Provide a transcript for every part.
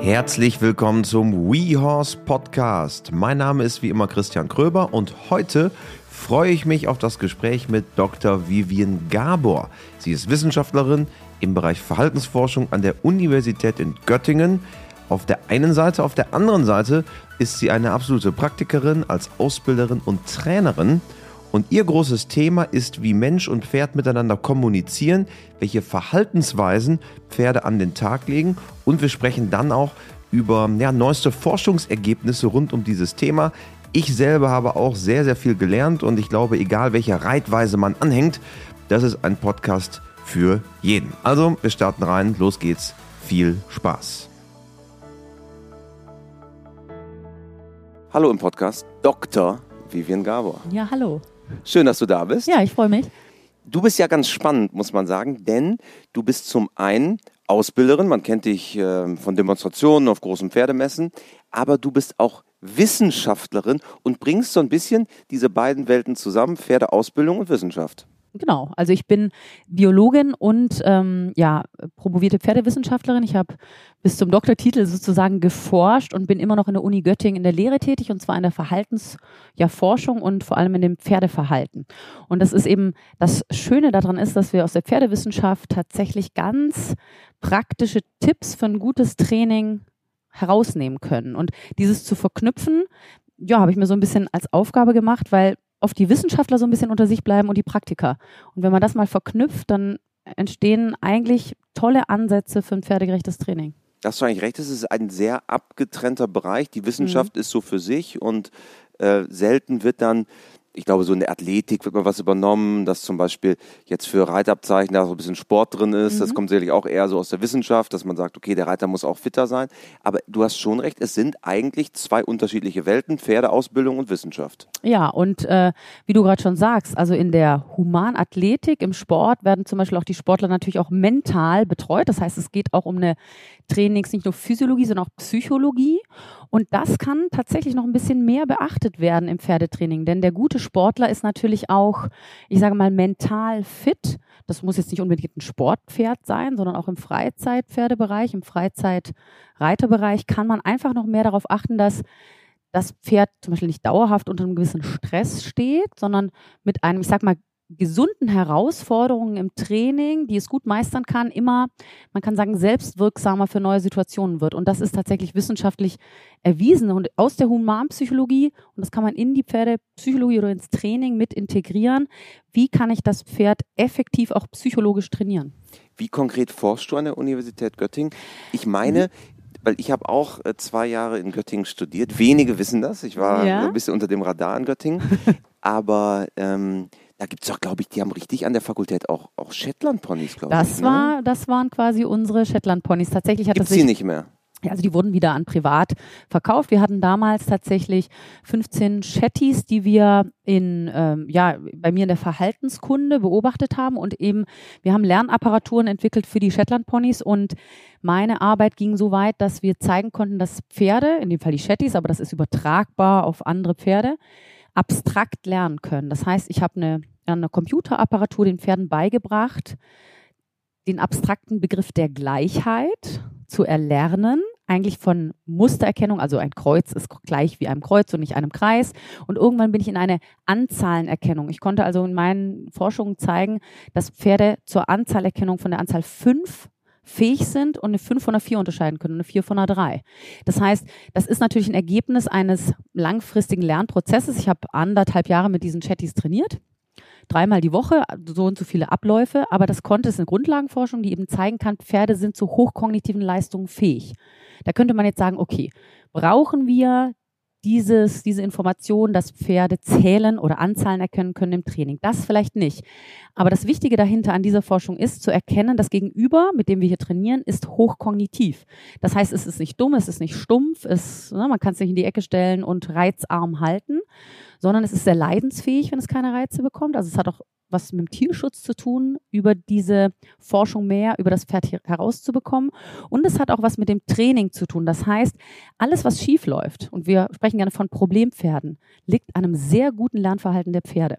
Herzlich willkommen zum WeHorse Podcast. Mein Name ist wie immer Christian Kröber und heute freue ich mich auf das Gespräch mit Dr. Vivian Gabor. Sie ist Wissenschaftlerin im Bereich Verhaltensforschung an der Universität in Göttingen. Auf der einen Seite, auf der anderen Seite ist sie eine absolute Praktikerin als Ausbilderin und Trainerin. Und ihr großes Thema ist, wie Mensch und Pferd miteinander kommunizieren, welche Verhaltensweisen Pferde an den Tag legen. Und wir sprechen dann auch über ja, neueste Forschungsergebnisse rund um dieses Thema. Ich selber habe auch sehr, sehr viel gelernt und ich glaube, egal welcher Reitweise man anhängt, das ist ein Podcast für jeden. Also, wir starten rein, los geht's, viel Spaß. Hallo im Podcast, Dr. Vivian Gabor. Ja, hallo. Schön, dass du da bist. Ja, ich freue mich. Du bist ja ganz spannend, muss man sagen, denn du bist zum einen Ausbilderin, man kennt dich äh, von Demonstrationen auf großen Pferdemessen, aber du bist auch Wissenschaftlerin und bringst so ein bisschen diese beiden Welten zusammen, Pferdeausbildung und Wissenschaft. Genau, also ich bin Biologin und ähm, ja, promovierte Pferdewissenschaftlerin. Ich habe bis zum Doktortitel sozusagen geforscht und bin immer noch in der Uni Göttingen in der Lehre tätig und zwar in der Verhaltensforschung ja, und vor allem in dem Pferdeverhalten. Und das ist eben das Schöne daran ist, dass wir aus der Pferdewissenschaft tatsächlich ganz praktische Tipps für ein gutes Training herausnehmen können. Und dieses zu verknüpfen, ja, habe ich mir so ein bisschen als Aufgabe gemacht, weil oft die Wissenschaftler so ein bisschen unter sich bleiben und die Praktiker. Und wenn man das mal verknüpft, dann entstehen eigentlich tolle Ansätze für ein pferdegerechtes Training. Da hast du eigentlich recht, es ist ein sehr abgetrennter Bereich. Die Wissenschaft mhm. ist so für sich und äh, selten wird dann ich glaube, so in der Athletik wird mal was übernommen, dass zum Beispiel jetzt für Reitabzeichen da so ein bisschen Sport drin ist. Mhm. Das kommt sicherlich auch eher so aus der Wissenschaft, dass man sagt, okay, der Reiter muss auch fitter sein. Aber du hast schon recht, es sind eigentlich zwei unterschiedliche Welten, Pferdeausbildung und Wissenschaft. Ja, und äh, wie du gerade schon sagst, also in der Humanathletik, im Sport werden zum Beispiel auch die Sportler natürlich auch mental betreut. Das heißt, es geht auch um eine Trainings, nicht nur Physiologie, sondern auch Psychologie. Und das kann tatsächlich noch ein bisschen mehr beachtet werden im Pferdetraining, denn der gute Sportler ist natürlich auch, ich sage mal, mental fit. Das muss jetzt nicht unbedingt ein Sportpferd sein, sondern auch im Freizeitpferdebereich, im Freizeitreiterbereich kann man einfach noch mehr darauf achten, dass das Pferd zum Beispiel nicht dauerhaft unter einem gewissen Stress steht, sondern mit einem, ich sag mal, gesunden Herausforderungen im Training, die es gut meistern kann, immer, man kann sagen, selbstwirksamer für neue Situationen wird. Und das ist tatsächlich wissenschaftlich erwiesen und aus der Humanpsychologie, und das kann man in die Pferdepsychologie oder ins Training mit integrieren. Wie kann ich das Pferd effektiv auch psychologisch trainieren? Wie konkret forschst du an der Universität Göttingen? Ich meine, mhm weil ich habe auch äh, zwei Jahre in Göttingen studiert. Wenige wissen das. Ich war ja. ein bisschen unter dem Radar in Göttingen. Aber ähm, da gibt es doch, glaube ich, die haben richtig an der Fakultät auch, auch Shetland-Ponys, glaube ich. ne? das waren quasi unsere Shetland-Ponys. Tatsächlich hat Gibt's das sie nicht mehr. Also die wurden wieder an privat verkauft. Wir hatten damals tatsächlich 15 Shetties, die wir in, ähm, ja, bei mir in der Verhaltenskunde beobachtet haben und eben, wir haben Lernapparaturen entwickelt für die Shetland-Ponys und meine Arbeit ging so weit, dass wir zeigen konnten, dass Pferde, in dem Fall die Shetties, aber das ist übertragbar auf andere Pferde, abstrakt lernen können. Das heißt, ich habe eine, eine Computerapparatur den Pferden beigebracht, den abstrakten Begriff der Gleichheit zu erlernen, eigentlich von Mustererkennung, also ein Kreuz ist gleich wie einem Kreuz und nicht einem Kreis. Und irgendwann bin ich in eine Anzahlenerkennung. Ich konnte also in meinen Forschungen zeigen, dass Pferde zur Anzahlerkennung von der Anzahl fünf fähig sind und eine 5 von einer 4 unterscheiden können und eine 4 von einer 3. Das heißt, das ist natürlich ein Ergebnis eines langfristigen Lernprozesses. Ich habe anderthalb Jahre mit diesen Chatties trainiert. Dreimal die Woche, so und so viele Abläufe, aber das konnte es eine Grundlagenforschung, die eben zeigen kann, Pferde sind zu hochkognitiven Leistungen fähig. Da könnte man jetzt sagen, okay, brauchen wir dieses, diese Information, dass Pferde zählen oder Anzahlen erkennen können im Training. Das vielleicht nicht. Aber das Wichtige dahinter an dieser Forschung ist zu erkennen, das Gegenüber, mit dem wir hier trainieren, ist hochkognitiv. Das heißt, es ist nicht dumm, es ist nicht stumpf, es, ne, man kann es nicht in die Ecke stellen und reizarm halten, sondern es ist sehr leidensfähig, wenn es keine Reize bekommt. Also es hat auch was mit dem Tierschutz zu tun, über diese Forschung mehr über das Pferd herauszubekommen. Und es hat auch was mit dem Training zu tun. Das heißt, alles, was schief läuft, und wir sprechen gerne von Problempferden, liegt an einem sehr guten Lernverhalten der Pferde.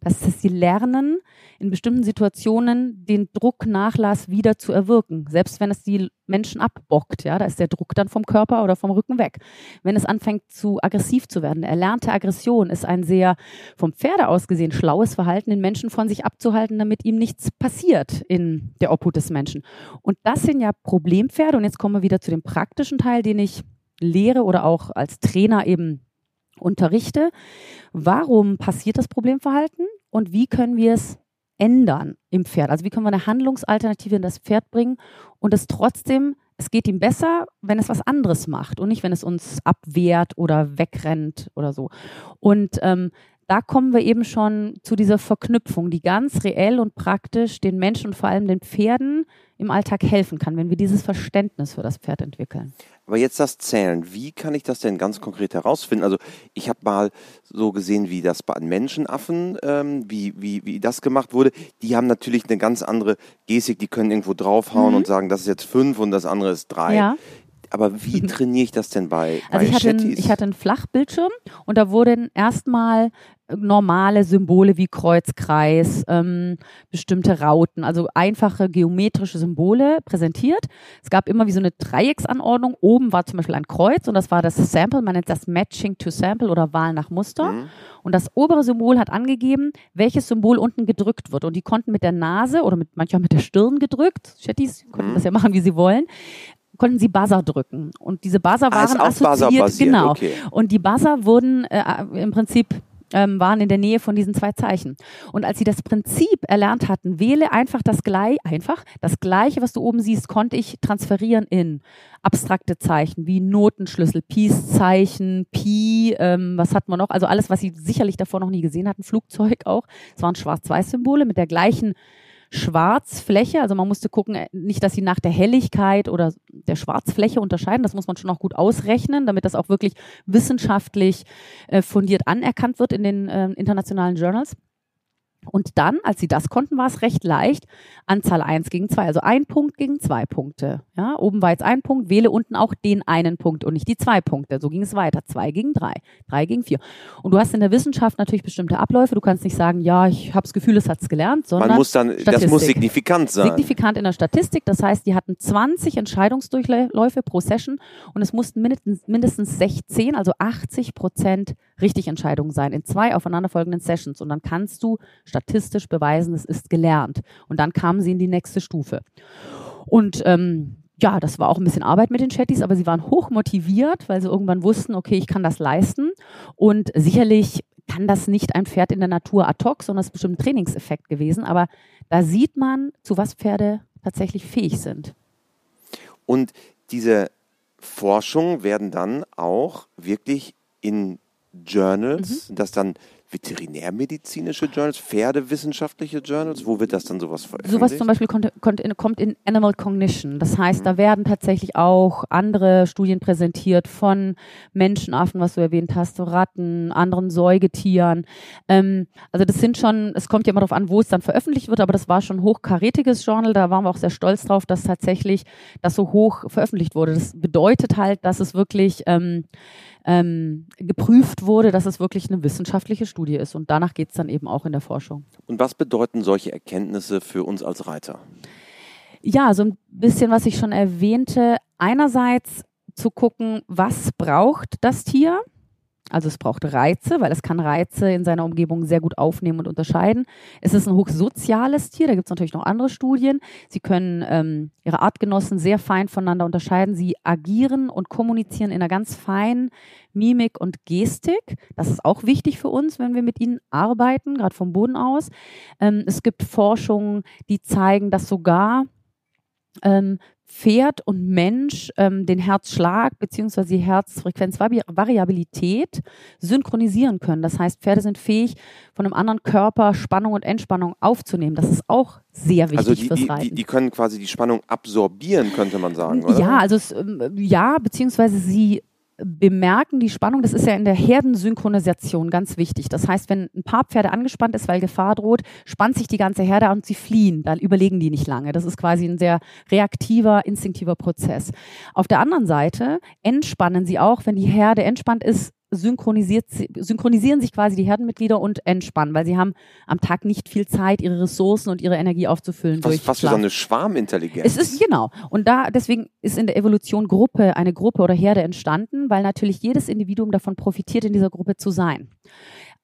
Dass sie lernen, in bestimmten Situationen den Drucknachlass wieder zu erwirken, selbst wenn es die Menschen abbockt, ja, da ist der Druck dann vom Körper oder vom Rücken weg. Wenn es anfängt zu aggressiv zu werden, erlernte Aggression ist ein sehr vom Pferde aus gesehen schlaues Verhalten, den Menschen von sich abzuhalten, damit ihm nichts passiert in der Obhut des Menschen. Und das sind ja Problempferde und jetzt kommen wir wieder zu dem praktischen Teil, den ich lehre oder auch als Trainer eben unterrichte. Warum passiert das Problemverhalten und wie können wir es ändern im Pferd? Also wie können wir eine Handlungsalternative in das Pferd bringen und es trotzdem, es geht ihm besser, wenn es was anderes macht und nicht, wenn es uns abwehrt oder wegrennt oder so. Und ähm, da kommen wir eben schon zu dieser Verknüpfung, die ganz reell und praktisch den Menschen und vor allem den Pferden im Alltag helfen kann, wenn wir dieses Verständnis für das Pferd entwickeln. Aber jetzt das Zählen, wie kann ich das denn ganz konkret herausfinden? Also ich habe mal so gesehen, wie das bei Menschenaffen, ähm, wie, wie, wie das gemacht wurde. Die haben natürlich eine ganz andere Gestik, die können irgendwo draufhauen mhm. und sagen, das ist jetzt fünf und das andere ist drei. Ja. Aber wie trainiere ich das denn bei, also bei ich hatte, einen, ich hatte einen Flachbildschirm und da wurden erstmal normale Symbole wie Kreuz, Kreis, ähm, bestimmte Rauten, also einfache geometrische Symbole präsentiert. Es gab immer wie so eine Dreiecksanordnung. Oben war zum Beispiel ein Kreuz und das war das Sample, man nennt das Matching to Sample oder Wahl nach Muster. Mhm. Und das obere Symbol hat angegeben, welches Symbol unten gedrückt wird. Und die konnten mit der Nase oder mit, manchmal mit der Stirn gedrückt, Chattis konnten mhm. das ja machen, wie sie wollen, konnten sie Buzzer drücken. Und diese Buzzer ah, waren ah, assoziiert, genau. Okay. Und die Buzzer wurden äh, im Prinzip ähm, waren in der Nähe von diesen zwei Zeichen. Und als sie das Prinzip erlernt hatten, wähle einfach das gleiche, einfach das gleiche, was du oben siehst, konnte ich transferieren in abstrakte Zeichen wie Notenschlüssel, Peace-Zeichen, Pi, ähm, was hat man noch? Also alles, was sie sicherlich davor noch nie gesehen hatten, Flugzeug auch. Es waren Schwarz-Weiß-Symbole mit der gleichen Schwarzfläche. Also man musste gucken, äh, nicht, dass sie nach der Helligkeit oder der Schwarzfläche unterscheiden. Das muss man schon auch gut ausrechnen, damit das auch wirklich wissenschaftlich äh, fundiert anerkannt wird in den äh, internationalen Journals. Und dann, als sie das konnten, war es recht leicht. Anzahl 1 gegen 2, also ein Punkt gegen zwei Punkte. Ja, oben war jetzt ein Punkt, wähle unten auch den einen Punkt und nicht die zwei Punkte. So ging es weiter. Zwei gegen drei, drei gegen vier. Und du hast in der Wissenschaft natürlich bestimmte Abläufe. Du kannst nicht sagen, ja, ich habe das Gefühl, es hat es gelernt, sondern. Man muss dann, Statistik. das muss signifikant sein. Signifikant in der Statistik. Das heißt, die hatten 20 Entscheidungsdurchläufe pro Session und es mussten mindestens, mindestens 16, also 80 Prozent richtig Entscheidungen sein in zwei aufeinanderfolgenden Sessions. Und dann kannst du statistisch beweisen, es ist gelernt. Und dann kamen sie in die nächste Stufe. Und ähm, ja, das war auch ein bisschen Arbeit mit den Chatties, aber sie waren hoch motiviert, weil sie irgendwann wussten, okay, ich kann das leisten. Und sicherlich kann das nicht ein Pferd in der Natur ad hoc, sondern es ist bestimmt ein Trainingseffekt gewesen. Aber da sieht man, zu was Pferde tatsächlich fähig sind. Und diese Forschungen werden dann auch wirklich in Journals, mhm. das dann veterinärmedizinische Journals, pferdewissenschaftliche Journals? Wo wird das dann sowas veröffentlicht? Sowas zum Beispiel kommt, kommt, in, kommt in Animal Cognition. Das heißt, mhm. da werden tatsächlich auch andere Studien präsentiert von Menschenaffen, was du erwähnt hast, Ratten, anderen Säugetieren. Ähm, also das sind schon, es kommt ja immer darauf an, wo es dann veröffentlicht wird, aber das war schon ein hochkarätiges Journal. Da waren wir auch sehr stolz drauf, dass tatsächlich das so hoch veröffentlicht wurde. Das bedeutet halt, dass es wirklich ähm, ähm, geprüft wurde, dass es wirklich eine wissenschaftliche Studie ist. Und danach geht es dann eben auch in der Forschung. Und was bedeuten solche Erkenntnisse für uns als Reiter? Ja, so ein bisschen, was ich schon erwähnte. Einerseits zu gucken, was braucht das Tier? Also es braucht Reize, weil es kann Reize in seiner Umgebung sehr gut aufnehmen und unterscheiden. Es ist ein hochsoziales Tier, da gibt es natürlich noch andere Studien. Sie können ähm, ihre Artgenossen sehr fein voneinander unterscheiden. Sie agieren und kommunizieren in einer ganz feinen Mimik und Gestik. Das ist auch wichtig für uns, wenn wir mit ihnen arbeiten, gerade vom Boden aus. Ähm, es gibt Forschungen, die zeigen, dass sogar ähm, Pferd und Mensch ähm, den Herzschlag bzw. die Herzfrequenzvariabilität synchronisieren können. Das heißt, Pferde sind fähig, von einem anderen Körper Spannung und Entspannung aufzunehmen. Das ist auch sehr wichtig also die, fürs Reiten. Die, die, können quasi die Spannung absorbieren, könnte man sagen, oder? Ja, also es, ähm, ja, beziehungsweise sie bemerken die Spannung, das ist ja in der Herdensynchronisation ganz wichtig. Das heißt, wenn ein paar Pferde angespannt ist, weil Gefahr droht, spannt sich die ganze Herde und sie fliehen. Dann überlegen die nicht lange. Das ist quasi ein sehr reaktiver, instinktiver Prozess. Auf der anderen Seite entspannen sie auch, wenn die Herde entspannt ist, synchronisiert, synchronisieren sich quasi die Herdenmitglieder und entspannen, weil sie haben am Tag nicht viel Zeit, ihre Ressourcen und ihre Energie aufzufüllen. Fast, durch fast wie so eine Schwarmintelligenz. Es ist genau. Und da deswegen ist in der Evolution Gruppe, eine Gruppe oder Herde entstanden, weil natürlich jedes Individuum davon profitiert, in dieser Gruppe zu sein.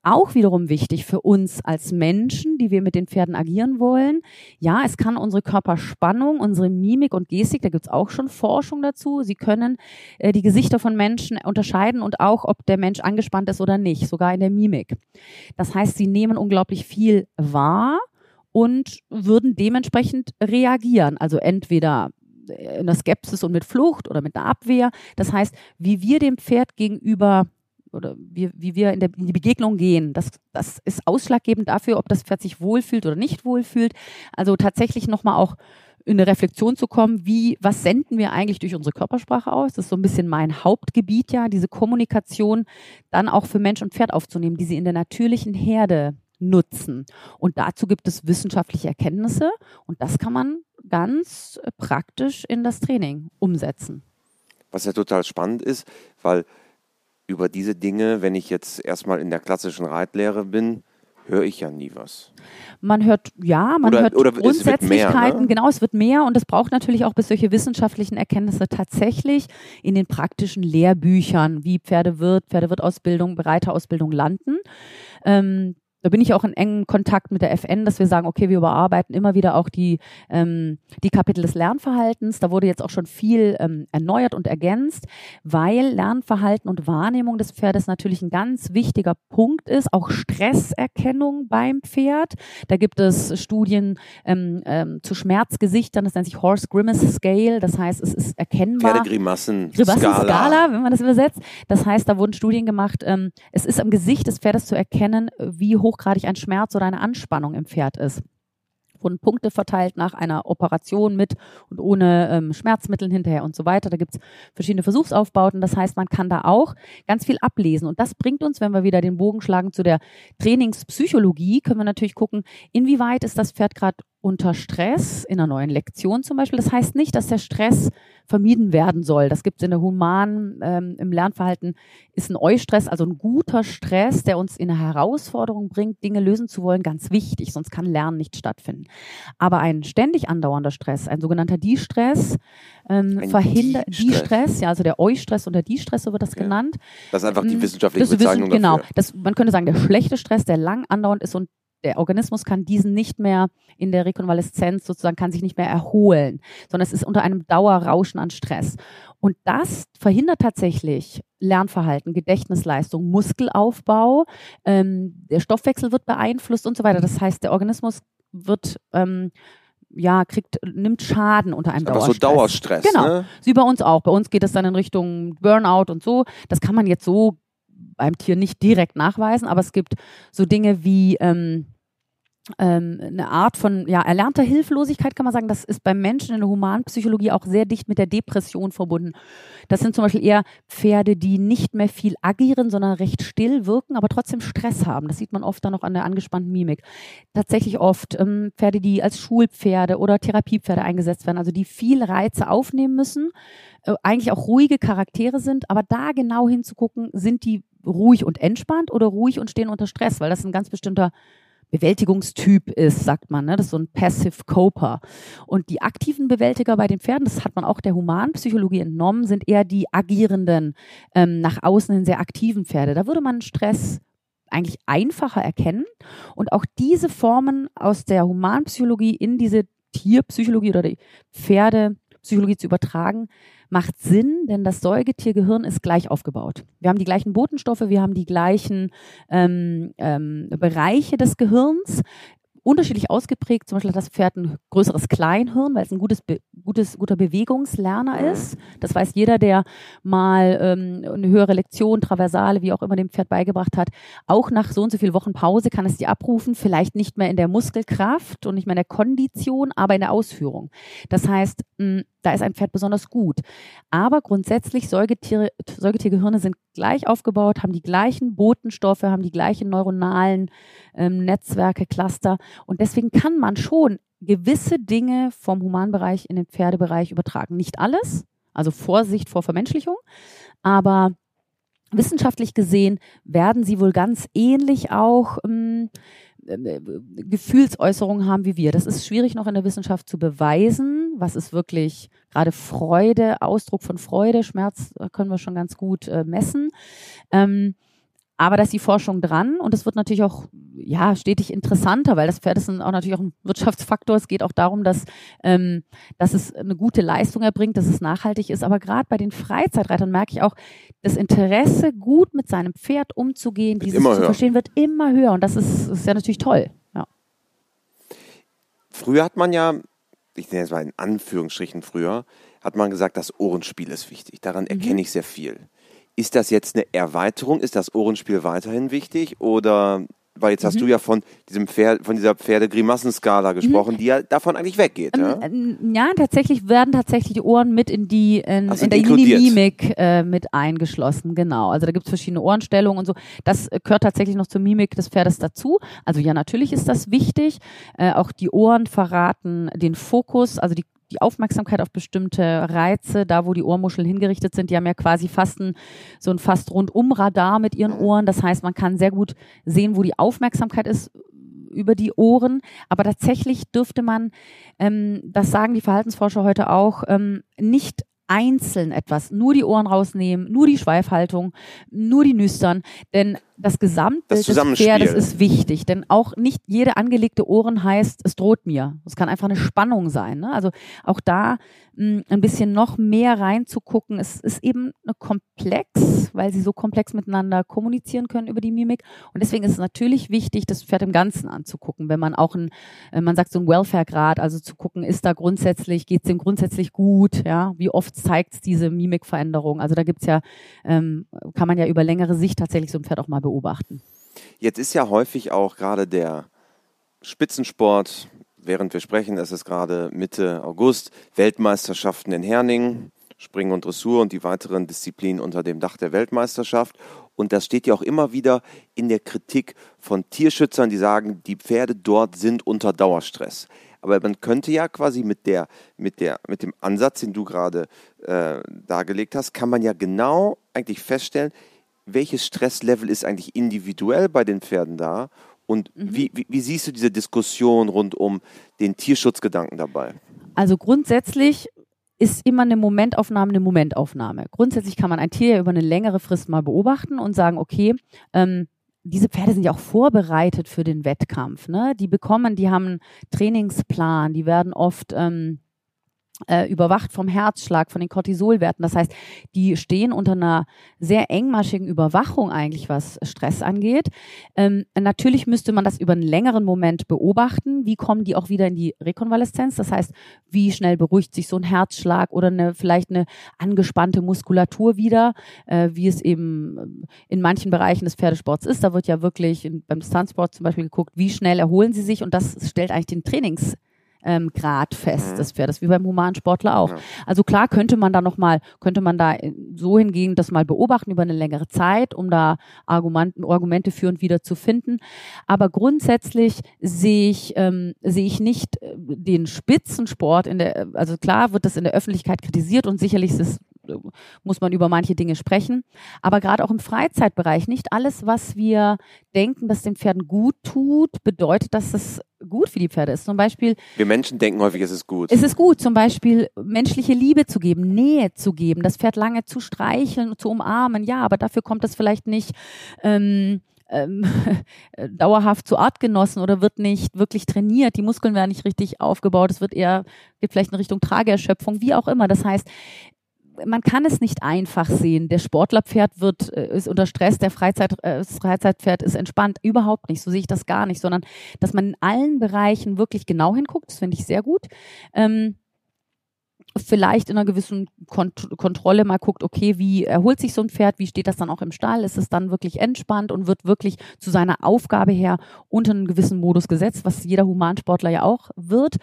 Auch wiederum wichtig für uns als Menschen, die wir mit den Pferden agieren wollen. Ja, es kann unsere Körperspannung, unsere Mimik und Gestik, da gibt's auch schon Forschung dazu. Sie können äh, die Gesichter von Menschen unterscheiden und auch, ob der Mensch angespannt ist oder nicht, sogar in der Mimik. Das heißt, sie nehmen unglaublich viel wahr und würden dementsprechend reagieren. Also entweder in der Skepsis und mit Flucht oder mit einer Abwehr. Das heißt, wie wir dem Pferd gegenüber oder wie, wie wir in, der, in die Begegnung gehen, das, das ist ausschlaggebend dafür, ob das Pferd sich wohlfühlt oder nicht wohlfühlt. Also tatsächlich nochmal auch in eine Reflexion zu kommen, wie, was senden wir eigentlich durch unsere Körpersprache aus? Das ist so ein bisschen mein Hauptgebiet, ja, diese Kommunikation dann auch für Mensch und Pferd aufzunehmen, die sie in der natürlichen Herde nutzen. Und dazu gibt es wissenschaftliche Erkenntnisse und das kann man ganz praktisch in das Training umsetzen. Was ja total spannend ist, weil über diese Dinge, wenn ich jetzt erstmal in der klassischen Reitlehre bin, höre ich ja nie was. Man hört, ja, man Oder- hört oder Grundsätzlichkeiten, mehr, ne? genau, es wird mehr und es braucht natürlich auch bis solche wissenschaftlichen Erkenntnisse tatsächlich in den praktischen Lehrbüchern, wie Pferdewirt, Pferdewirtausbildung, Bereiterausbildung landen. Ähm, da bin ich auch in engem Kontakt mit der FN, dass wir sagen, okay, wir überarbeiten immer wieder auch die, ähm, die Kapitel des Lernverhaltens. Da wurde jetzt auch schon viel ähm, erneuert und ergänzt, weil Lernverhalten und Wahrnehmung des Pferdes natürlich ein ganz wichtiger Punkt ist. Auch Stresserkennung beim Pferd. Da gibt es Studien ähm, ähm, zu Schmerzgesichtern, das nennt sich Horse Grimace Scale. Das heißt, es ist erkennbar. Pferdegrimassen, Grimassen Skala. Skala, wenn man das übersetzt. Das heißt, da wurden Studien gemacht, ähm, es ist am Gesicht des Pferdes zu erkennen, wie hochgradig ein Schmerz oder eine Anspannung im Pferd ist. Wurden Punkte verteilt nach einer Operation mit und ohne ähm, Schmerzmitteln hinterher und so weiter. Da gibt's verschiedene Versuchsaufbauten. Das heißt, man kann da auch ganz viel ablesen. Und das bringt uns, wenn wir wieder den Bogen schlagen zu der Trainingspsychologie, können wir natürlich gucken, inwieweit ist das Pferd gerade unter Stress in einer neuen Lektion zum Beispiel. Das heißt nicht, dass der Stress vermieden werden soll. Das gibt es in der humanen, ähm, im Lernverhalten, ist ein Eustress, also ein guter Stress, der uns in eine Herausforderung bringt, Dinge lösen zu wollen, ganz wichtig, sonst kann Lernen nicht stattfinden. Aber ein ständig andauernder Stress, ein sogenannter Die-Stress, ähm, verhindert. Die-Stress, ja, also der Eustress und der Die-Stress, so wird das Ja. genannt. Das ist einfach die Mm, wissenschaftliche Das wissen- Bezeichnung genau, dafür. das, man könnte sagen, der schlechte Stress, der lang andauernd ist und der Organismus kann diesen nicht mehr in der Rekonvaleszenz sozusagen, kann sich nicht mehr erholen, sondern es ist unter einem Dauerrauschen an Stress. Und das verhindert tatsächlich Lernverhalten, Gedächtnisleistung, Muskelaufbau, ähm, der Stoffwechsel wird beeinflusst und so weiter. Das heißt, der Organismus wird, ähm, ja, kriegt, nimmt Schaden unter einem Aber so Dauerstress. Dauerstress. Genau. Ne? Wie bei uns auch. Bei uns geht es dann in Richtung Burnout und so. Das kann man jetzt so beim Tier nicht direkt nachweisen, aber es gibt so Dinge wie ähm, ähm, eine Art von ja, erlernter Hilflosigkeit, kann man sagen. Das ist beim Menschen in der Humanpsychologie auch sehr dicht mit der Depression verbunden. Das sind zum Beispiel eher Pferde, die nicht mehr viel agieren, sondern recht still wirken, aber trotzdem Stress haben. Das sieht man oft dann noch an der angespannten Mimik. Tatsächlich oft ähm, Pferde, die als Schulpferde oder Therapiepferde eingesetzt werden, also die viel Reize aufnehmen müssen, äh, eigentlich auch ruhige Charaktere sind, aber da genau hinzugucken, sind die ruhig und entspannt oder ruhig und stehen unter Stress, weil das ein ganz bestimmter Bewältigungstyp ist, sagt man. Ne? Das ist so ein Passive Coper. Und die aktiven Bewältiger bei den Pferden, das hat man auch der Humanpsychologie entnommen, sind eher die agierenden, ähm, nach außen hin sehr aktiven Pferde. Da würde man Stress eigentlich einfacher erkennen und auch diese Formen aus der Humanpsychologie in diese Tierpsychologie oder die Pferdepsychologie zu übertragen, macht Sinn, denn das Säugetiergehirn ist gleich aufgebaut. Wir haben die gleichen Botenstoffe, wir haben die gleichen ähm, ähm, Bereiche des Gehirns, unterschiedlich ausgeprägt. Zum Beispiel hat das Pferd ein größeres Kleinhirn, weil es ein gutes, Be gutes, guter Bewegungslerner ist. Das weiß jeder, der mal ähm, eine höhere Lektion, Traversale, wie auch immer dem Pferd beigebracht hat. Auch nach so und so vielen Wochen Pause kann es die abrufen, vielleicht nicht mehr in der Muskelkraft und nicht mehr in der Kondition, aber in der Ausführung. Das heißt, mh, da ist ein Pferd besonders gut. Aber grundsätzlich Säugetiere, Säugetiergehirne sind gleich aufgebaut, haben die gleichen Botenstoffe, haben die gleichen neuronalen ähm, Netzwerke, Cluster. Und deswegen kann man schon gewisse Dinge vom Humanbereich in den Pferdebereich übertragen. Nicht alles, also Vorsicht vor Vermenschlichung, aber wissenschaftlich gesehen werden sie wohl ganz ähnlich auch ähm, äh, Gefühlsäußerungen haben wie wir. Das ist schwierig noch in der Wissenschaft zu beweisen. Was ist wirklich gerade Freude, Ausdruck von Freude, Schmerz äh, können wir schon ganz gut äh, messen. Ähm, aber da ist die Forschung dran und es wird natürlich auch ja stetig interessanter, weil das Pferd ist auch natürlich auch ein Wirtschaftsfaktor. Es geht auch darum, dass, ähm, dass es eine gute Leistung erbringt, dass es nachhaltig ist. Aber gerade bei den Freizeitreitern merke ich auch, das Interesse, gut mit seinem Pferd umzugehen, Wird dieses zu höher. verstehen, wird immer höher. Und das ist, ist ja natürlich toll. Ja. Früher hat man ja, ich nenne es mal in Anführungsstrichen früher, hat man gesagt, das Ohrenspiel ist wichtig. Daran erkenne ich sehr viel. Ist das jetzt eine Erweiterung? Ist das Ohrenspiel weiterhin wichtig? Oder, weil jetzt hast du ja von diesem Pferd, von dieser Pferde-Grimassenskala gesprochen, die ja davon eigentlich weggeht. Ja? Ähm, Ja, tatsächlich werden tatsächlich die Ohren mit in die in, Ach, in der inkludiert. Mimik äh, mit eingeschlossen, genau. Also da gibt es verschiedene Ohrenstellungen und so. Das äh, gehört tatsächlich noch zur Mimik des Pferdes dazu. Also ja, natürlich ist das wichtig. Äh, auch die Ohren verraten den Fokus, also die die Aufmerksamkeit auf bestimmte Reize, da wo die Ohrmuscheln hingerichtet sind, die haben ja quasi fast ein, so ein fast rundum Radar mit ihren Ohren. Das heißt, man kann sehr gut sehen, wo die Aufmerksamkeit ist über die Ohren. Aber tatsächlich dürfte man, ähm, das sagen die Verhaltensforscher heute auch, ähm, nicht einzeln etwas, nur die Ohren rausnehmen, nur die Schweifhaltung, nur die Nüstern, denn das Gesamtbild Das des. Pferdes ist wichtig, denn auch nicht jede angelegte Ohren heißt, es droht mir. Es kann einfach eine Spannung sein. Ne? Also auch da mh, ein bisschen noch mehr reinzugucken. Es ist eben eine komplex, weil sie so komplex miteinander kommunizieren können über die Mimik. Und deswegen ist es natürlich wichtig, das Pferd im Ganzen anzugucken, wenn man auch ein, man sagt so ein Welfare-Grad, also zu gucken, ist da grundsätzlich, geht es dem grundsätzlich gut, ja, wie oft zeigt es diese Mimikveränderung. Also da gibt's ja, ähm, kann man ja über längere Sicht tatsächlich so ein Pferd auch mal beobachten. Jetzt ist ja häufig auch gerade der Spitzensport, während wir sprechen, es ist gerade Mitte August, Weltmeisterschaften in Herning, Springen und Dressur und die weiteren Disziplinen unter dem Dach der Weltmeisterschaft. Und das steht ja auch immer wieder in der Kritik von Tierschützern, die sagen, die Pferde dort sind unter Dauerstress. Aber man könnte ja quasi mit, der, mit, der, mit dem Ansatz, den du gerade äh, dargelegt hast, kann man ja genau eigentlich feststellen, welches Stresslevel ist eigentlich individuell bei den Pferden da und wie, wie, wie siehst du diese Diskussion rund um den Tierschutzgedanken dabei? Also grundsätzlich ist immer eine Momentaufnahme eine Momentaufnahme. Grundsätzlich kann man ein Tier ja über eine längere Frist mal beobachten und sagen, okay, ähm, diese Pferde sind ja auch vorbereitet für den Wettkampf. Ne? Die bekommen, die haben einen Trainingsplan, die werden oft ähm, äh, überwacht vom Herzschlag, von den Cortisolwerten. Das heißt, die stehen unter einer sehr engmaschigen Überwachung eigentlich, was Stress angeht. Ähm, natürlich müsste man das über einen längeren Moment beobachten. Wie kommen die auch wieder in die Rekonvaleszenz? Das heißt, wie schnell beruhigt sich so ein Herzschlag oder eine, vielleicht eine angespannte Muskulatur wieder, äh, wie es eben in manchen Bereichen des Pferdesports ist. Da wird ja wirklich in, beim Distanzsport zum Beispiel geguckt, wie schnell erholen sie sich und das stellt eigentlich den Trainings ähm, Grad fest des Pferdes, wie beim humanen Sportler auch. Also klar könnte man da noch mal, könnte man da äh, so hingehen, das mal beobachten über eine längere Zeit, um da Argumenten, Argumente für und wieder zu finden. Aber grundsätzlich sehe ich, ähm, sehe ich nicht äh, den Spitzensport in der, also klar wird das in der Öffentlichkeit kritisiert und sicherlich ist es äh, muss man über manche Dinge sprechen. Aber gerade auch im Freizeitbereich, nicht alles, was wir denken, dass den Pferden gut tut, bedeutet, dass es gut für die Pferde ist. Zum Beispiel Wir Menschen denken häufig, es ist gut. es ist gut, zum Beispiel menschliche Liebe zu geben, Nähe zu geben, das Pferd lange zu streicheln und zu umarmen. Ja, aber dafür kommt es vielleicht nicht ähm, ähm, dauerhaft zu Artgenossen oder wird nicht wirklich trainiert. Die Muskeln werden nicht richtig aufgebaut. Es wird eher, geht vielleicht in Richtung Trageerschöpfung, wie auch immer. Das heißt, man kann es nicht einfach sehen. Der Sportlerpferd wird, äh, ist unter Stress, der Freizeit, äh, das Freizeitpferd ist entspannt. Überhaupt nicht. So sehe ich das gar nicht, sondern dass man in allen Bereichen wirklich genau hinguckt. Das finde ich sehr gut. Ähm, vielleicht in einer gewissen Kont Kontrolle mal guckt, okay, wie erholt sich so ein Pferd, wie steht das dann auch im Stall, ist es dann wirklich entspannt und wird wirklich zu seiner Aufgabe her unter einen gewissen Modus gesetzt, was jeder Humansportler ja auch wird,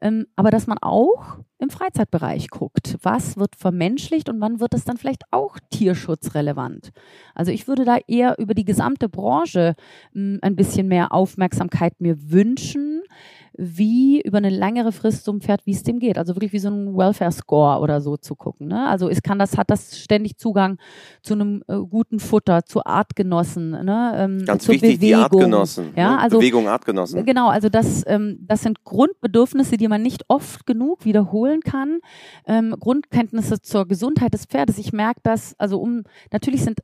ähm, aber dass man auch im Freizeitbereich guckt, was wird vermenschlicht und wann wird es dann vielleicht auch tierschutzrelevant. Also ich würde da eher über die gesamte Branche mh, ein bisschen mehr Aufmerksamkeit mir wünschen, wie über eine längere Frist so ein Pferd, wie es dem geht. Also wirklich wie so ein Welfare Score oder so zu gucken. Ne? Also es kann das, hat das ständig Zugang zu einem äh, guten Futter, zu Artgenossen, ne? Ähm, Ganz wichtig, Bewegung. die Artgenossen. Ja, ne? also, Bewegung, Artgenossen. Genau, also das, ähm, das sind Grundbedürfnisse, die man nicht oft genug wiederholen kann. Ähm, Grundkenntnisse zur Gesundheit des Pferdes. Ich merke das, also um, natürlich sind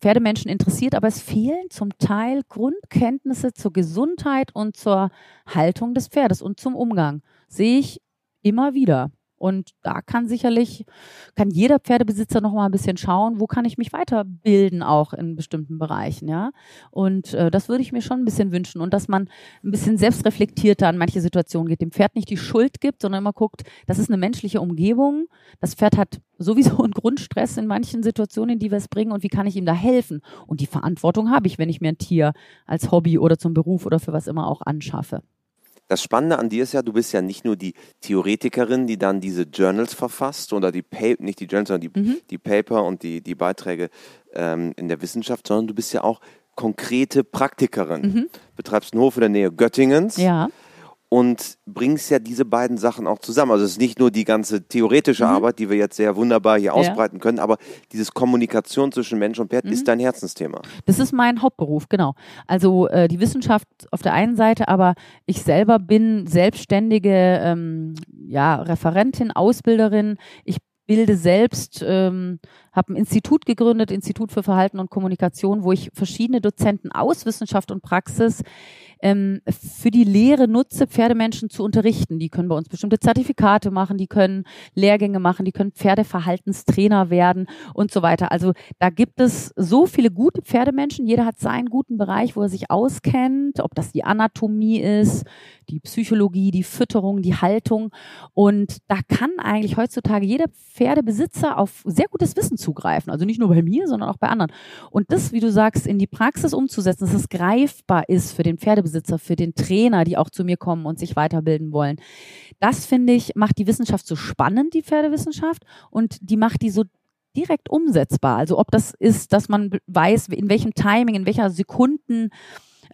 Pferdemenschen interessiert, aber es fehlen zum Teil Grundkenntnisse zur Gesundheit und zur Haltung des Pferdes und zum Umgang. Sehe ich immer wieder. Und da kann sicherlich, kann jeder Pferdebesitzer noch mal ein bisschen schauen, wo kann ich mich weiterbilden, auch in bestimmten Bereichen, ja. Und äh, das würde ich mir schon ein bisschen wünschen. Und dass man ein bisschen selbstreflektierter an manche Situationen geht, dem Pferd nicht die Schuld gibt, sondern immer guckt, das ist eine menschliche Umgebung. Das Pferd hat sowieso einen Grundstress in manchen Situationen, in die wir es bringen. Und wie kann ich ihm da helfen? Und die Verantwortung habe ich, wenn ich mir ein Tier als Hobby oder zum Beruf oder für was immer auch anschaffe. Das Spannende an dir ist ja, du bist ja nicht nur die Theoretikerin, die dann diese Journals verfasst oder die pa nicht die Journals, sondern die, mhm. die Paper und die, die Beiträge ähm, in der Wissenschaft, sondern du bist ja auch konkrete Praktikerin. Mhm. Betreibst einen Hof in der Nähe Göttingens. Ja und bringst ja diese beiden Sachen auch zusammen. Also es ist nicht nur die ganze theoretische mhm. Arbeit, die wir jetzt sehr wunderbar hier ausbreiten ja. können, aber dieses Kommunikation zwischen Mensch und Pferd mhm. ist dein Herzensthema. Das ist mein Hauptberuf, genau. Also äh, die Wissenschaft auf der einen Seite, aber ich selber bin selbstständige ähm, ja, Referentin, Ausbilderin. Ich bilde selbst, ähm, habe ein Institut gegründet, Institut für Verhalten und Kommunikation, wo ich verschiedene Dozenten aus Wissenschaft und Praxis ähm, für die Lehre nutze, Pferdemenschen zu unterrichten. Die können bei uns bestimmte Zertifikate machen, die können Lehrgänge machen, die können Pferdeverhaltenstrainer werden und so weiter. Also da gibt es so viele gute Pferdemenschen. Jeder hat seinen guten Bereich, wo er sich auskennt, ob das die Anatomie ist, die Psychologie, die Fütterung, die Haltung. Und da kann eigentlich heutzutage jeder Pferdebesitzer auf sehr gutes Wissen zugreifen. Also nicht nur bei mir, sondern auch bei anderen. Und das, wie du sagst, in die Praxis umzusetzen, dass es greifbar ist für den Pferdebesitzer, für den Trainer, die auch zu mir kommen und sich weiterbilden wollen. Das finde ich, macht die Wissenschaft so spannend, die Pferdewissenschaft, und die macht die so direkt umsetzbar. Also ob das ist, dass man weiß, in welchem Timing, in welcher Sekunden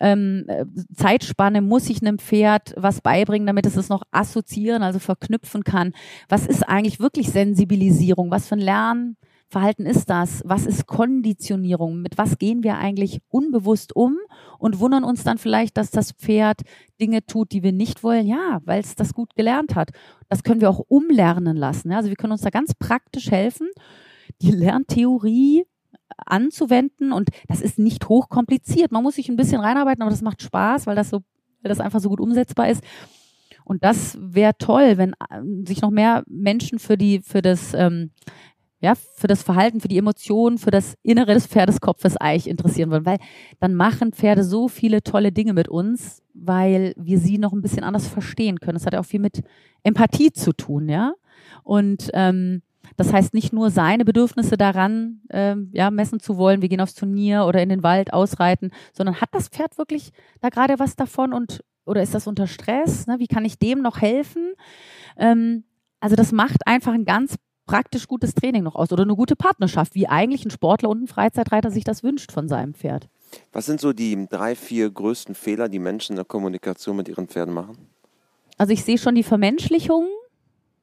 ähm, äh, Zeitspanne muss ich einem Pferd was beibringen, damit es es noch assoziieren, also verknüpfen kann. Was ist eigentlich wirklich Sensibilisierung? Was für ein Lernen? Verhalten ist das? Was ist Konditionierung? Mit was gehen wir eigentlich unbewusst um und wundern uns dann vielleicht, dass das Pferd Dinge tut, die wir nicht wollen? Ja, weil es das gut gelernt hat. Das können wir auch umlernen lassen. Also wir können uns da ganz praktisch helfen, die Lerntheorie anzuwenden und das ist nicht hochkompliziert. Man muss sich ein bisschen reinarbeiten, aber das macht Spaß, weil das so, weil das einfach so gut umsetzbar ist. Und das wäre toll, wenn äh, sich noch mehr Menschen für die, für das ähm, ja, für das Verhalten, für die Emotionen, für das Innere des Pferdeskopfes eigentlich interessieren wollen, weil dann machen Pferde so viele tolle Dinge mit uns, weil wir sie noch ein bisschen anders verstehen können. Das hat ja auch viel mit Empathie zu tun, ja. Und ähm, das heißt nicht nur seine Bedürfnisse daran ähm, ja, messen zu wollen, wir gehen aufs Turnier oder in den Wald ausreiten, sondern hat das Pferd wirklich da gerade was davon und oder ist das unter Stress? Ne? Wie kann ich dem noch helfen? Ähm, also das macht einfach ein ganz praktisch gutes Training noch aus oder eine gute Partnerschaft, wie eigentlich ein Sportler und ein Freizeitreiter sich das wünscht von seinem Pferd. Was sind so die drei, vier größten Fehler, die Menschen in der Kommunikation mit ihren Pferden machen? Also ich sehe schon die Vermenschlichung,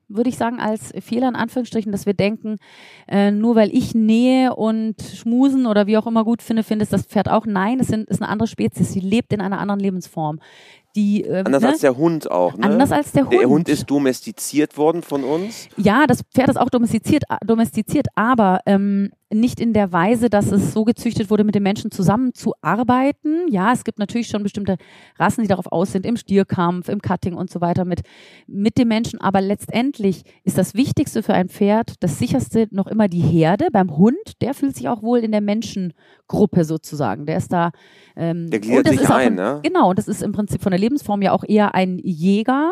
würde ich sagen, als Fehler in Anführungsstrichen, dass wir denken, äh, nur weil ich Nähe und Schmusen oder wie auch immer gut finde, findet das Pferd auch. Nein, es sind, ist eine andere Spezies, sie lebt in einer anderen Lebensform die. Äh, anders ne? als der Hund auch, ne? Anders als der Hund. Der Hund ist domestiziert worden von uns. Ja, das Pferd ist auch domestiziert, domestiziert aber ähm, nicht in der Weise, dass es so gezüchtet wurde, mit den Menschen zusammenzuarbeiten. Ja, es gibt natürlich schon bestimmte Rassen, die darauf aus sind, im Stierkampf, im Cutting und so weiter mit, mit den Menschen. Aber letztendlich ist das Wichtigste für ein Pferd, das sicherste noch immer die Herde. Beim Hund, der fühlt sich auch wohl in der Menschengruppe sozusagen. Der ist da. Ähm, der gliedert sich ein, ein, ne? Genau, und das ist im Prinzip von der Lebensform ja auch eher ein Jäger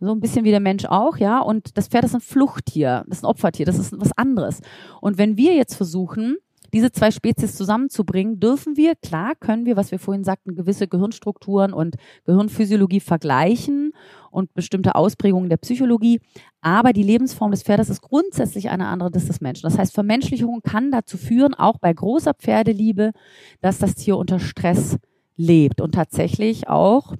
so ein bisschen wie der Mensch auch, ja. Und das Pferd ist ein Fluchttier, das ist ein Opfertier, das ist was anderes. Und wenn wir jetzt versuchen, diese zwei Spezies zusammenzubringen, dürfen wir, klar können wir, was wir vorhin sagten, gewisse Gehirnstrukturen und Gehirnphysiologie vergleichen und bestimmte Ausprägungen der Psychologie. Aber die Lebensform des Pferdes ist grundsätzlich eine andere als des Menschen. Das heißt, Vermenschlichung kann dazu führen, auch bei großer Pferdeliebe, dass das Tier unter Stress lebt und tatsächlich auch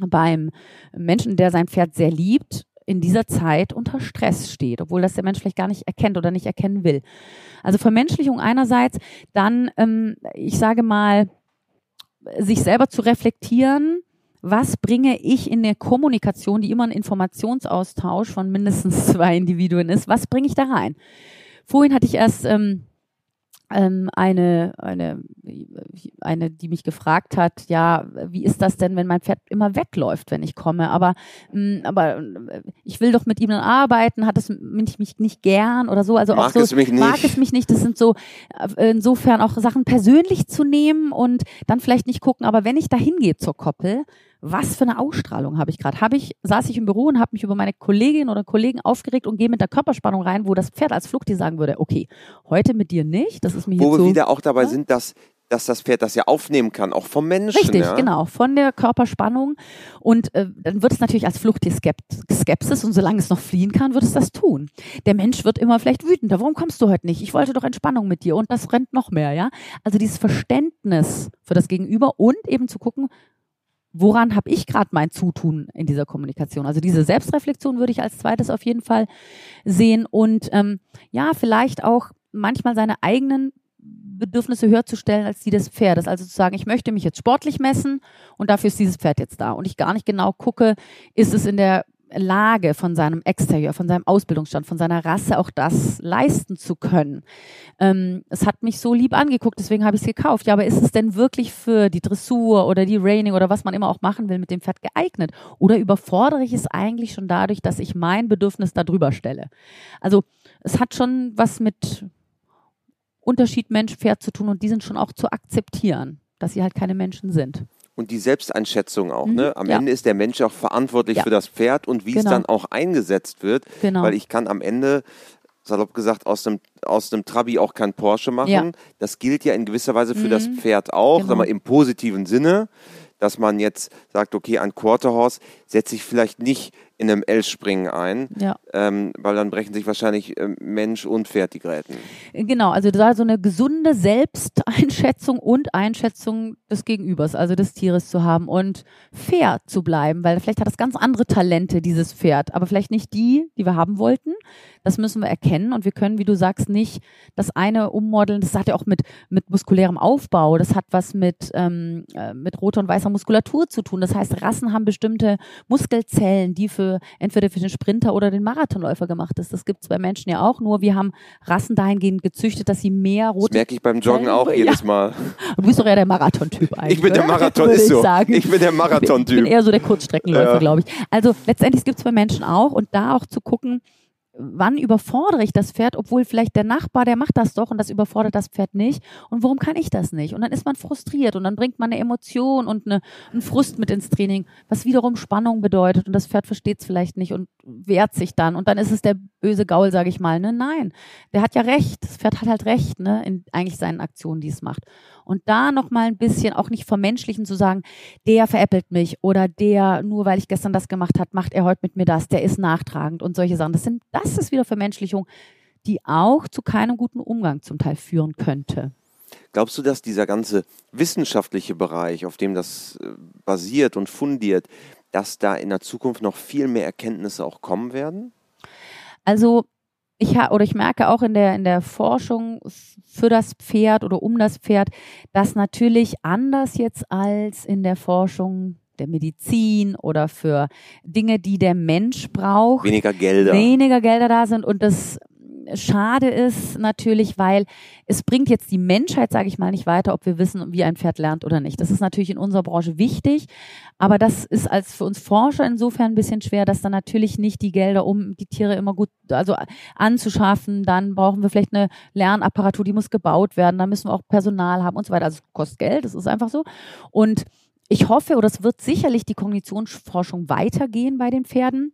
beim Menschen, der sein Pferd sehr liebt, in dieser Zeit unter Stress steht, obwohl das der Mensch vielleicht gar nicht erkennt oder nicht erkennen will. Also Vermenschlichung einerseits, dann, ähm, ich sage mal, sich selber zu reflektieren, was bringe ich in der Kommunikation, die immer ein Informationsaustausch von mindestens zwei Individuen ist, was bringe ich da rein? Vorhin hatte ich erst ähm, ähm, eine, eine, eine, die mich gefragt hat, ja, wie ist das denn, wenn mein Pferd immer wegläuft, wenn ich komme? Aber, mh, mm, aber äh, ich will doch mit ihm dann arbeiten, hat es mich, mich nicht gern oder so. Also mag auch so, es mich nicht. mag es mich nicht. Das sind so äh, insofern auch Sachen persönlich zu nehmen und dann vielleicht nicht gucken. Aber wenn ich da hingehe zur Koppel, was für eine Ausstrahlung habe ich gerade? Habe ich, saß ich im Büro und habe mich über meine Kolleginnen oder Kollegen aufgeregt und gehe mit der Körperspannung rein, wo das Pferd als Fluchtier sagen würde, okay, heute mit dir nicht, das ist mir Wo wir zu, wieder auch dabei ja? sind, dass dass das Pferd das ja aufnehmen kann, auch vom Menschen. Richtig, ja? genau, von der Körperspannung. Und äh, dann wird es natürlich als Fluchtier Skepsis und solange es noch fliehen kann, wird es das tun. Der Mensch wird immer vielleicht wütender. Warum kommst du heute nicht? Ich wollte doch Entspannung mit dir und das rennt noch mehr, ja. Also dieses Verständnis für das Gegenüber und eben zu gucken, woran habe ich gerade mein Zutun in dieser Kommunikation? Also diese Selbstreflexion würde ich als zweites auf jeden Fall sehen und ähm, ja, vielleicht auch manchmal seine eigenen Bedürfnisse höher zu stellen als die des Pferdes. Also zu sagen, ich möchte mich jetzt sportlich messen und dafür ist dieses Pferd jetzt da. Und ich gar nicht genau gucke, ist es in der Lage von seinem Exterieur, von seinem Ausbildungsstand, von seiner Rasse auch das leisten zu können. Ähm, es hat mich so lieb angeguckt, deswegen habe ich es gekauft. Ja, aber ist es denn wirklich für die Dressur oder die Raining oder was man immer auch machen will mit dem Pferd geeignet? Oder überfordere ich es eigentlich schon dadurch, dass ich mein Bedürfnis darüber stelle? Also es hat schon was mit Unterschied Mensch-Pferd zu tun und die sind schon auch zu akzeptieren, dass sie halt keine Menschen sind. Und die Selbsteinschätzung auch, Mhm, ne? Am ja. Ende ist der Mensch auch verantwortlich Ja. für das Pferd und wie es Genau. dann auch eingesetzt wird. Genau. Weil ich kann am Ende, salopp gesagt, aus dem, aus dem Trabi auch kein Porsche machen. Ja. Das gilt ja in gewisser Weise für Mhm. das Pferd auch, Genau. sag mal, im positiven Sinne, dass man jetzt sagt, okay, ein Quarterhorse setze ich vielleicht nicht in einem L-Springen ein, Ja. ähm, weil dann brechen sich wahrscheinlich ähm, Mensch und Pferd die Gräten. Genau, also da so eine gesunde Selbsteinschätzung und Einschätzung des Gegenübers, also des Tieres zu haben und fair zu bleiben, weil vielleicht hat es ganz andere Talente, dieses Pferd, aber vielleicht nicht die, die wir haben wollten. Das müssen wir erkennen und wir können, wie du sagst, nicht das eine ummodeln. Das hat ja auch mit, mit muskulärem Aufbau, das hat was mit, ähm, äh, mit roter und weißer Muskulatur zu tun. Das heißt, Rassen haben bestimmte Muskelzellen, die für entweder für den Sprinter oder den Marathonläufer gemacht ist. Das gibt es bei Menschen ja auch, nur wir haben Rassen dahingehend gezüchtet, dass sie mehr Das rote merke ich beim Joggen auch ja. jedes Mal. Du bist doch eher der Marathontyp eigentlich. Ich bin der? Marathon, ist ich so. Sagen. Ich bin der Ich Marathon-Typ. bin eher so der Kurzstreckenläufer, Ja. glaube ich. Also letztendlich gibt es bei Menschen auch und da auch zu gucken, wann überfordere ich das Pferd, obwohl vielleicht der Nachbar, der macht das doch und das überfordert das Pferd nicht. Und warum kann ich das nicht? Und dann ist man frustriert und dann bringt man eine Emotion und eine, einen Frust mit ins Training, was wiederum Spannung bedeutet und das Pferd versteht es vielleicht nicht und wehrt sich dann. Und dann ist es der böse Gaul, sage ich mal. Ne? Nein, der hat ja recht. Das Pferd hat halt recht ne? in eigentlich seinen Aktionen, die es macht. Und da nochmal ein bisschen auch nicht vermenschlichen zu sagen, der veräppelt mich oder der, nur weil ich gestern das gemacht hat, macht er heute mit mir das, der ist nachtragend und solche Sachen. Das sind, das ist wieder Vermenschlichung, die auch zu keinem guten Umgang zum Teil führen könnte. Glaubst du, dass dieser ganze wissenschaftliche Bereich, auf dem das äh, basiert und fundiert, dass da in der Zukunft noch viel mehr Erkenntnisse auch kommen werden? Also ich ha oder ich merke auch in der in der Forschung für das Pferd oder um das Pferd, dass natürlich anders jetzt als in der Forschung der Medizin oder für Dinge, die der Mensch braucht, Weniger Gelder. weniger Gelder da sind und das schade ist natürlich, weil es bringt jetzt die Menschheit, sage ich mal, nicht weiter, ob wir wissen, wie ein Pferd lernt oder nicht. Das ist natürlich in unserer Branche wichtig, aber das ist als für uns Forscher insofern ein bisschen schwer, dass dann natürlich nicht die Gelder, um die Tiere immer gut also anzuschaffen, dann brauchen wir vielleicht eine Lernapparatur, die muss gebaut werden, dann müssen wir auch Personal haben und so weiter. Also kostet Geld, das ist einfach so. Und ich hoffe, oder es wird sicherlich die Kognitionsforschung weitergehen bei den Pferden.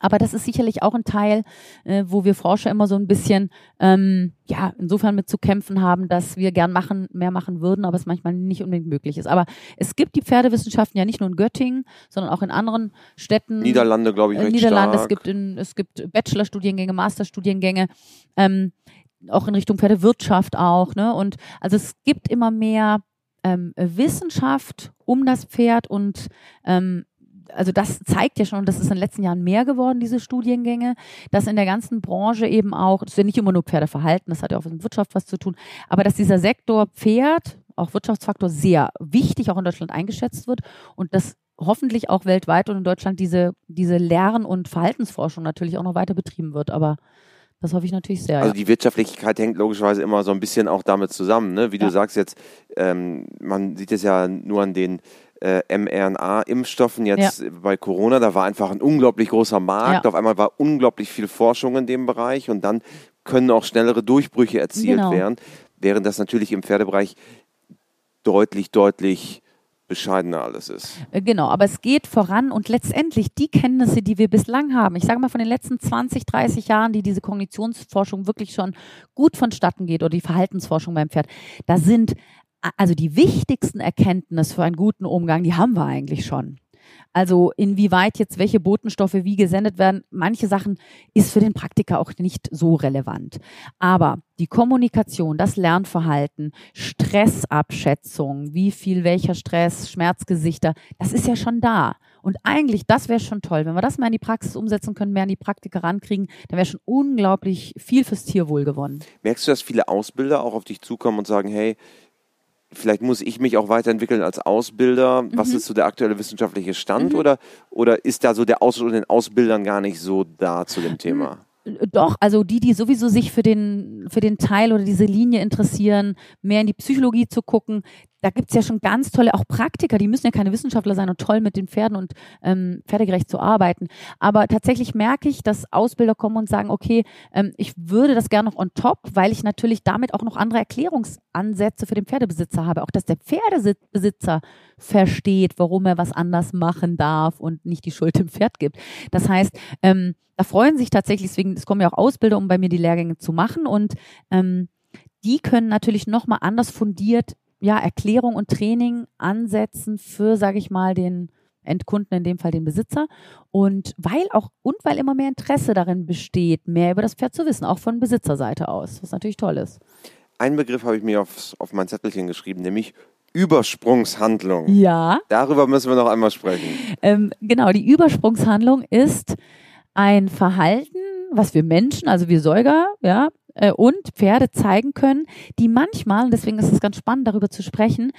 Aber das ist sicherlich auch ein Teil, äh, wo wir Forscher immer so ein bisschen, ähm, ja, insofern mit zu kämpfen haben, dass wir gern machen, mehr machen würden, aber es manchmal nicht unbedingt möglich ist. Aber es gibt die Pferdewissenschaften ja nicht nur in Göttingen, sondern auch in anderen Städten. Niederlande, glaube ich, Äh, Niederlande, es stark. gibt, in, es gibt Bachelorstudiengänge, Masterstudiengänge, ähm, auch in Richtung Pferdewirtschaft auch. Ne? Und also es gibt immer mehr ähm, Wissenschaft um das Pferd und ähm, also das zeigt ja schon, das ist in den letzten Jahren mehr geworden, diese Studiengänge, dass in der ganzen Branche eben auch, das ist ja nicht immer nur Pferdeverhalten, das hat ja auch mit Wirtschaft was zu tun, aber dass dieser Sektor Pferd, auch Wirtschaftsfaktor, sehr wichtig auch in Deutschland eingeschätzt wird und dass hoffentlich auch weltweit und in Deutschland diese, diese Lern- und Verhaltensforschung natürlich auch noch weiter betrieben wird. Aber das hoffe ich natürlich sehr. Also die Wirtschaftlichkeit hängt logischerweise immer so ein bisschen auch damit zusammen. Ne? Wie ja. du sagst jetzt, ähm, man sieht es ja nur an den äh, mRNA-Impfstoffen jetzt ja. bei Corona, da war einfach ein unglaublich großer Markt. Ja. Auf einmal war unglaublich viel Forschung in dem Bereich und dann können auch schnellere Durchbrüche erzielt genau. werden, während das natürlich im Pferdebereich deutlich, deutlich bescheidener alles ist. Äh, genau, aber es geht voran und letztendlich die Kenntnisse, die wir bislang haben, ich sage mal von den letzten 20, 30 Jahren, die diese Kognitionsforschung wirklich schon gut vonstatten geht oder die Verhaltensforschung beim Pferd, da sind also die wichtigsten Erkenntnisse für einen guten Umgang, die haben wir eigentlich schon. Also inwieweit jetzt welche Botenstoffe wie gesendet werden, manche Sachen ist für den Praktiker auch nicht so relevant. Aber die Kommunikation, das Lernverhalten, Stressabschätzung, wie viel welcher Stress, Schmerzgesichter, das ist ja schon da. Und eigentlich, das wäre schon toll. Wenn wir das mal in die Praxis umsetzen können, mehr an die Praktiker rankriegen, dann wäre schon unglaublich viel fürs Tierwohl gewonnen. Merkst du, dass viele Ausbilder auch auf dich zukommen und sagen, hey, vielleicht muss ich mich auch weiterentwickeln als Ausbilder. Mhm. Was ist so der aktuelle wissenschaftliche Stand mhm. oder, oder ist da so der Austausch den Ausbildern gar nicht so da zu dem Thema? Doch, also die, die sowieso sich für den, für den Teil oder diese Linie interessieren, mehr in die Psychologie zu gucken, da gibt es ja schon ganz tolle, auch Praktiker, die müssen ja keine Wissenschaftler sein und toll mit den Pferden und ähm, pferdegerecht zu arbeiten. Aber tatsächlich merke ich, dass Ausbilder kommen und sagen, okay, ähm, ich würde das gerne noch on top, weil ich natürlich damit auch noch andere Erklärungsansätze für den Pferdebesitzer habe. Auch dass der Pferdebesitzer versteht, warum er was anders machen darf und nicht die Schuld dem Pferd gibt. Das heißt, ähm, da freuen sich tatsächlich, deswegen, es kommen ja auch Ausbilder, um bei mir die Lehrgänge zu machen und ähm, die können natürlich nochmal anders fundiert ja, Erklärung und Training ansetzen für, sage ich mal, den Endkunden, in dem Fall den Besitzer. Und weil auch, und weil immer mehr Interesse darin besteht, mehr über das Pferd zu wissen, auch von Besitzerseite aus, was natürlich toll ist. Einen Begriff habe ich mir aufs, auf mein Zettelchen geschrieben, nämlich Übersprungshandlung. Ja. Darüber müssen wir noch einmal sprechen. Ähm, genau, die Übersprungshandlung ist ein Verhalten, was wir Menschen, also wir Säuger, ja, äh, und Pferde zeigen können, die manchmal, deswegen ist es ganz spannend, darüber zu sprechen,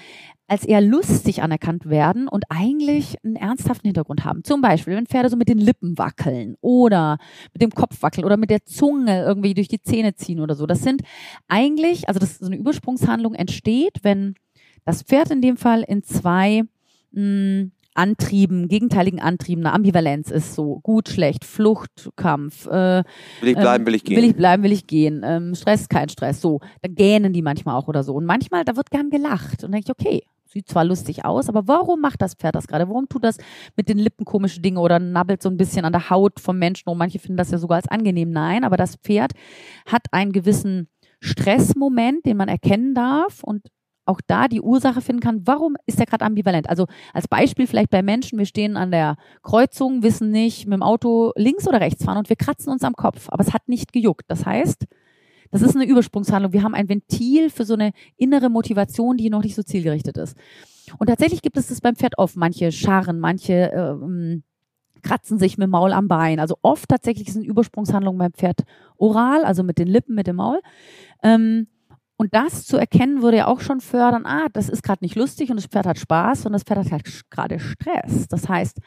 als eher lustig anerkannt werden und eigentlich einen ernsthaften Hintergrund haben. Zum Beispiel, wenn Pferde so mit den Lippen wackeln oder mit dem Kopf wackeln oder mit der Zunge irgendwie durch die Zähne ziehen oder so. Das sind eigentlich, also das so eine Übersprungshandlung entsteht, wenn das Pferd in dem Fall in zwei mh, hm, Antrieben, gegenteiligen Antrieben, eine Ambivalenz ist so gut, schlecht, Flucht, Kampf. Äh, will ich bleiben, will ich gehen. Will ich bleiben, will ich gehen. Ähm, Stress, kein Stress. So, da gähnen die manchmal auch oder so. Und manchmal, da wird gern gelacht. Und denke ich, okay, sieht zwar lustig aus, aber warum macht das Pferd das gerade? Warum tut das mit den Lippen komische Dinge oder nabbelt so ein bisschen an der Haut vom Menschen? Und manche finden das ja sogar als angenehm. Nein, aber das Pferd hat einen gewissen Stressmoment, den man erkennen darf und auch da die Ursache finden kann, warum ist der gerade ambivalent. Also als Beispiel vielleicht bei Menschen, wir stehen an der Kreuzung, wissen nicht mit dem Auto links oder rechts fahren und wir kratzen uns am Kopf, aber es hat nicht gejuckt. Das heißt, das ist eine Übersprungshandlung. Wir haben ein Ventil für so eine innere Motivation, die noch nicht so zielgerichtet ist. Und tatsächlich gibt es das beim Pferd oft. Manche scharren, manche ähm, kratzen sich mit dem Maul am Bein. Also oft tatsächlich sind Übersprungshandlungen beim Pferd oral, also mit den Lippen, mit dem Maul. Ähm, und das zu erkennen würde ja auch schon fördern, ah, das ist gerade nicht lustig und das Pferd hat Spaß und das Pferd hat halt gerade Stress. Das heißt,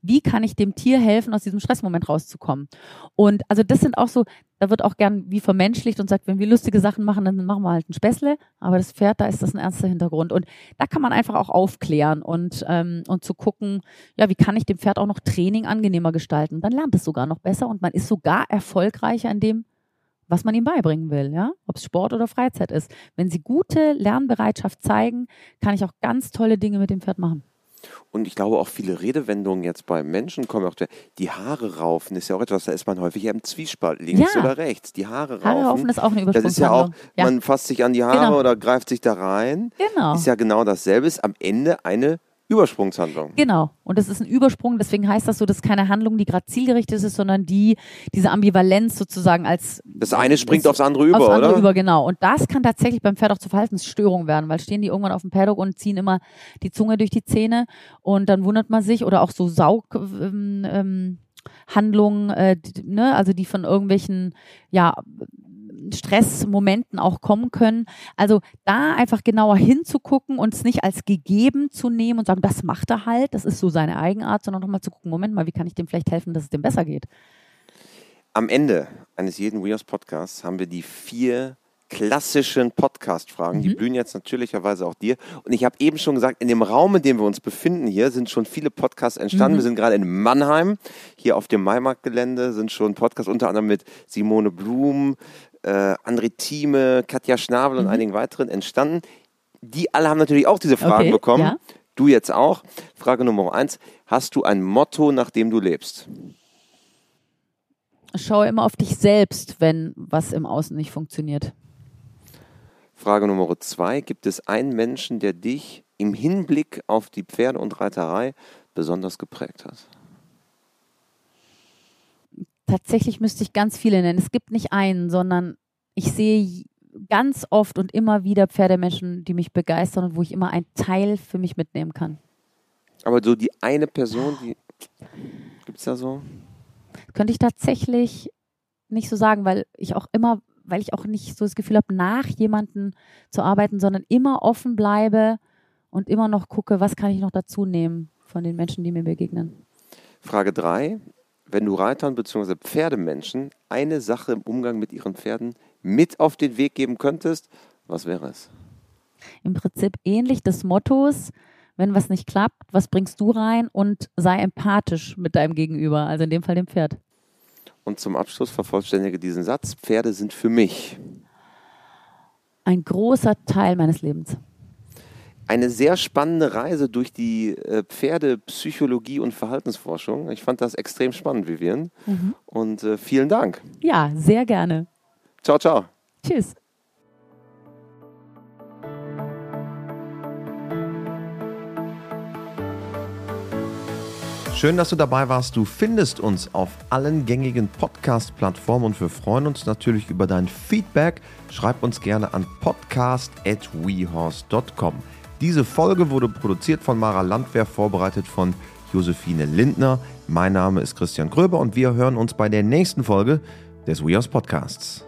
wie kann ich dem Tier helfen, aus diesem Stressmoment rauszukommen? Und also das sind auch so, da wird auch gern wie vermenschlicht und sagt, wenn wir lustige Sachen machen, dann machen wir halt ein Späßle. Aber das Pferd, da ist das ein ernster Hintergrund. Und da kann man einfach auch aufklären und, ähm, und zu gucken, ja, wie kann ich dem Pferd auch noch Training angenehmer gestalten? Dann lernt es sogar noch besser und man ist sogar erfolgreicher in dem, was man ihm beibringen will, ja, ob es Sport oder Freizeit ist. Wenn sie gute Lernbereitschaft zeigen, kann ich auch ganz tolle Dinge mit dem Pferd machen. Und ich glaube auch viele Redewendungen jetzt beim Menschen kommen auch die Haare raufen ist ja auch etwas, da ist man häufig im Zwiespalt, links ja. oder rechts. Die Haare raufen. Haare raufen ist auch eine Das ist ja auch, ja. man fasst sich an die Haare genau. oder greift sich da rein. Genau. Ist ja genau dasselbe, ist am Ende eine Übersprungshandlung. Genau. Und das ist ein Übersprung, deswegen heißt das so, das ist keine Handlung, die gerade zielgerichtet ist, sondern die, diese Ambivalenz sozusagen als. Das eine springt aufs andere über, aufs andere oder? über, genau. Und das kann tatsächlich beim Pferd auch zu Verhaltensstörungen werden, weil stehen die irgendwann auf dem Paddock und ziehen immer die Zunge durch die Zähne und dann wundert man sich oder auch so Saug, ähm, ähm, Handlungen, äh, die, ne, also die von irgendwelchen, ja, Stressmomenten auch kommen können. Also da einfach genauer hinzugucken und es nicht als gegeben zu nehmen und sagen, das macht er halt, das ist so seine Eigenart, sondern nochmal zu gucken, Moment mal, wie kann ich dem vielleicht helfen, dass es dem besser geht. Am Ende eines jeden WeHouse Podcasts haben wir die vier klassischen Podcast-Fragen. Die Mhm. blühen jetzt natürlicherweise auch dir. Und ich habe eben schon gesagt, in dem Raum, in dem wir uns befinden hier, sind schon viele Podcasts entstanden. Mhm. Wir sind gerade in Mannheim. Hier auf dem Maimarktgelände sind schon Podcasts unter anderem mit Simone Blum, äh, André Thieme, Katja Schnabel und Mhm. einigen weiteren entstanden. Die alle haben natürlich auch diese Fragen Okay, bekommen. ja. Du jetzt auch. Frage Nummer eins. Hast du ein Motto, nach dem du lebst? Schau immer auf dich selbst, wenn was im Außen nicht funktioniert. Frage Nummer zwei. Gibt es einen Menschen, der dich im Hinblick auf die Pferde und Reiterei besonders geprägt hat? Tatsächlich müsste ich ganz viele nennen. Es gibt nicht einen, sondern ich sehe ganz oft und immer wieder Pferdemenschen, die mich begeistern und wo ich immer einen Teil für mich mitnehmen kann. Aber so die eine Person, die. Gibt es da so? Könnte ich tatsächlich nicht so sagen, weil ich auch immer, weil ich auch nicht so das Gefühl habe, nach jemanden zu arbeiten, sondern immer offen bleibe und immer noch gucke, was kann ich noch dazu nehmen von den Menschen, die mir begegnen. Frage drei. Wenn du Reitern bzw. Pferdemenschen eine Sache im Umgang mit ihren Pferden mit auf den Weg geben könntest, was wäre es? Im Prinzip ähnlich des Mottos, wenn was nicht klappt, was bringst du rein und sei empathisch mit deinem Gegenüber, also in dem Fall dem Pferd. Und zum Abschluss vervollständige diesen Satz: Pferde sind für mich Ein großer Teil meines Lebens. Eine sehr spannende Reise durch die äh, Pferdepsychologie und Verhaltensforschung. Ich fand das extrem spannend, Vivian. Und äh, vielen Dank. Ja, sehr gerne. Ciao, ciao. Tschüss. Schön, dass du dabei warst. Du findest uns auf allen gängigen Podcast-Plattformen und wir freuen uns natürlich über dein Feedback. Schreib uns gerne an podcast.wehorse.com. Diese Folge wurde produziert von Mara Landwehr, vorbereitet von Josephine Lindner. Mein Name ist Christian Gröber und wir hören uns bei der nächsten Folge des WeHorse Podcasts.